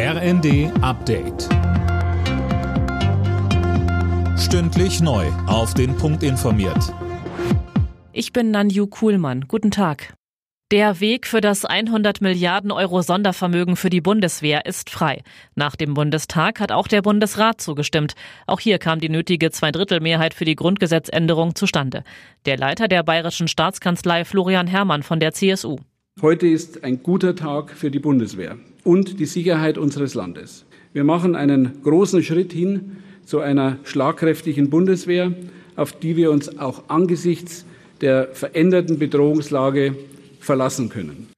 RND Update. Stündlich neu. Auf den Punkt informiert. Ich bin Nanju Kuhlmann. Guten Tag. Der Weg für das 100 Milliarden Euro Sondervermögen für die Bundeswehr ist frei. Nach dem Bundestag hat auch der Bundesrat zugestimmt. Auch hier kam die nötige Zweidrittelmehrheit für die Grundgesetzänderung zustande. Der Leiter der Bayerischen Staatskanzlei Florian Herrmann von der CSU. Heute ist ein guter Tag für die Bundeswehr und die Sicherheit unseres Landes. Wir machen einen großen Schritt hin zu einer schlagkräftigen Bundeswehr, auf die wir uns auch angesichts der veränderten Bedrohungslage verlassen können.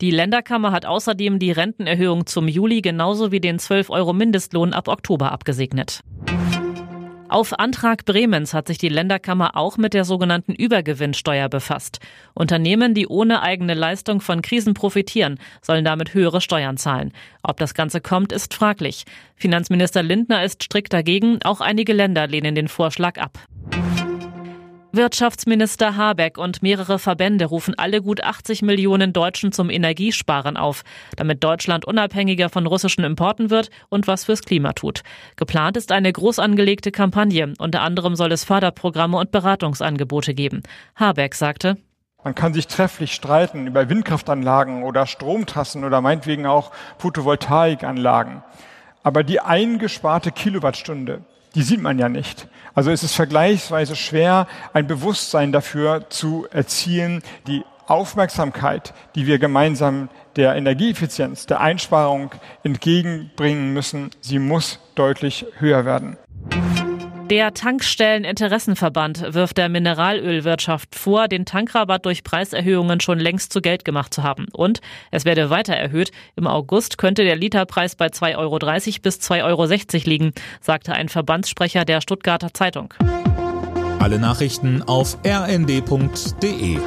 Die Länderkammer hat außerdem die Rentenerhöhung zum Juli genauso wie den 12 Euro Mindestlohn ab Oktober abgesegnet. Auf Antrag Bremens hat sich die Länderkammer auch mit der sogenannten Übergewinnsteuer befasst. Unternehmen, die ohne eigene Leistung von Krisen profitieren, sollen damit höhere Steuern zahlen. Ob das Ganze kommt, ist fraglich. Finanzminister Lindner ist strikt dagegen, auch einige Länder lehnen den Vorschlag ab. Wirtschaftsminister Habeck und mehrere Verbände rufen alle gut 80 Millionen Deutschen zum Energiesparen auf, damit Deutschland unabhängiger von russischen Importen wird und was fürs Klima tut. Geplant ist eine groß angelegte Kampagne. Unter anderem soll es Förderprogramme und Beratungsangebote geben. Habeck sagte, man kann sich trefflich streiten über Windkraftanlagen oder Stromtrassen oder meinetwegen auch Photovoltaikanlagen. Aber die eingesparte Kilowattstunde, die sieht man ja nicht. Also es ist vergleichsweise schwer, ein Bewusstsein dafür zu erzielen, die Aufmerksamkeit, die wir gemeinsam der Energieeffizienz, der Einsparung entgegenbringen müssen, sie muss deutlich höher werden. Der Tankstelleninteressenverband wirft der Mineralölwirtschaft vor, den Tankrabatt durch Preiserhöhungen schon längst zu Geld gemacht zu haben. Und es werde weiter erhöht. Im August könnte der Literpreis bei 2,30 Euro bis 2,60 Euro liegen, sagte ein Verbandssprecher der Stuttgarter Zeitung. Alle Nachrichten auf rnd.de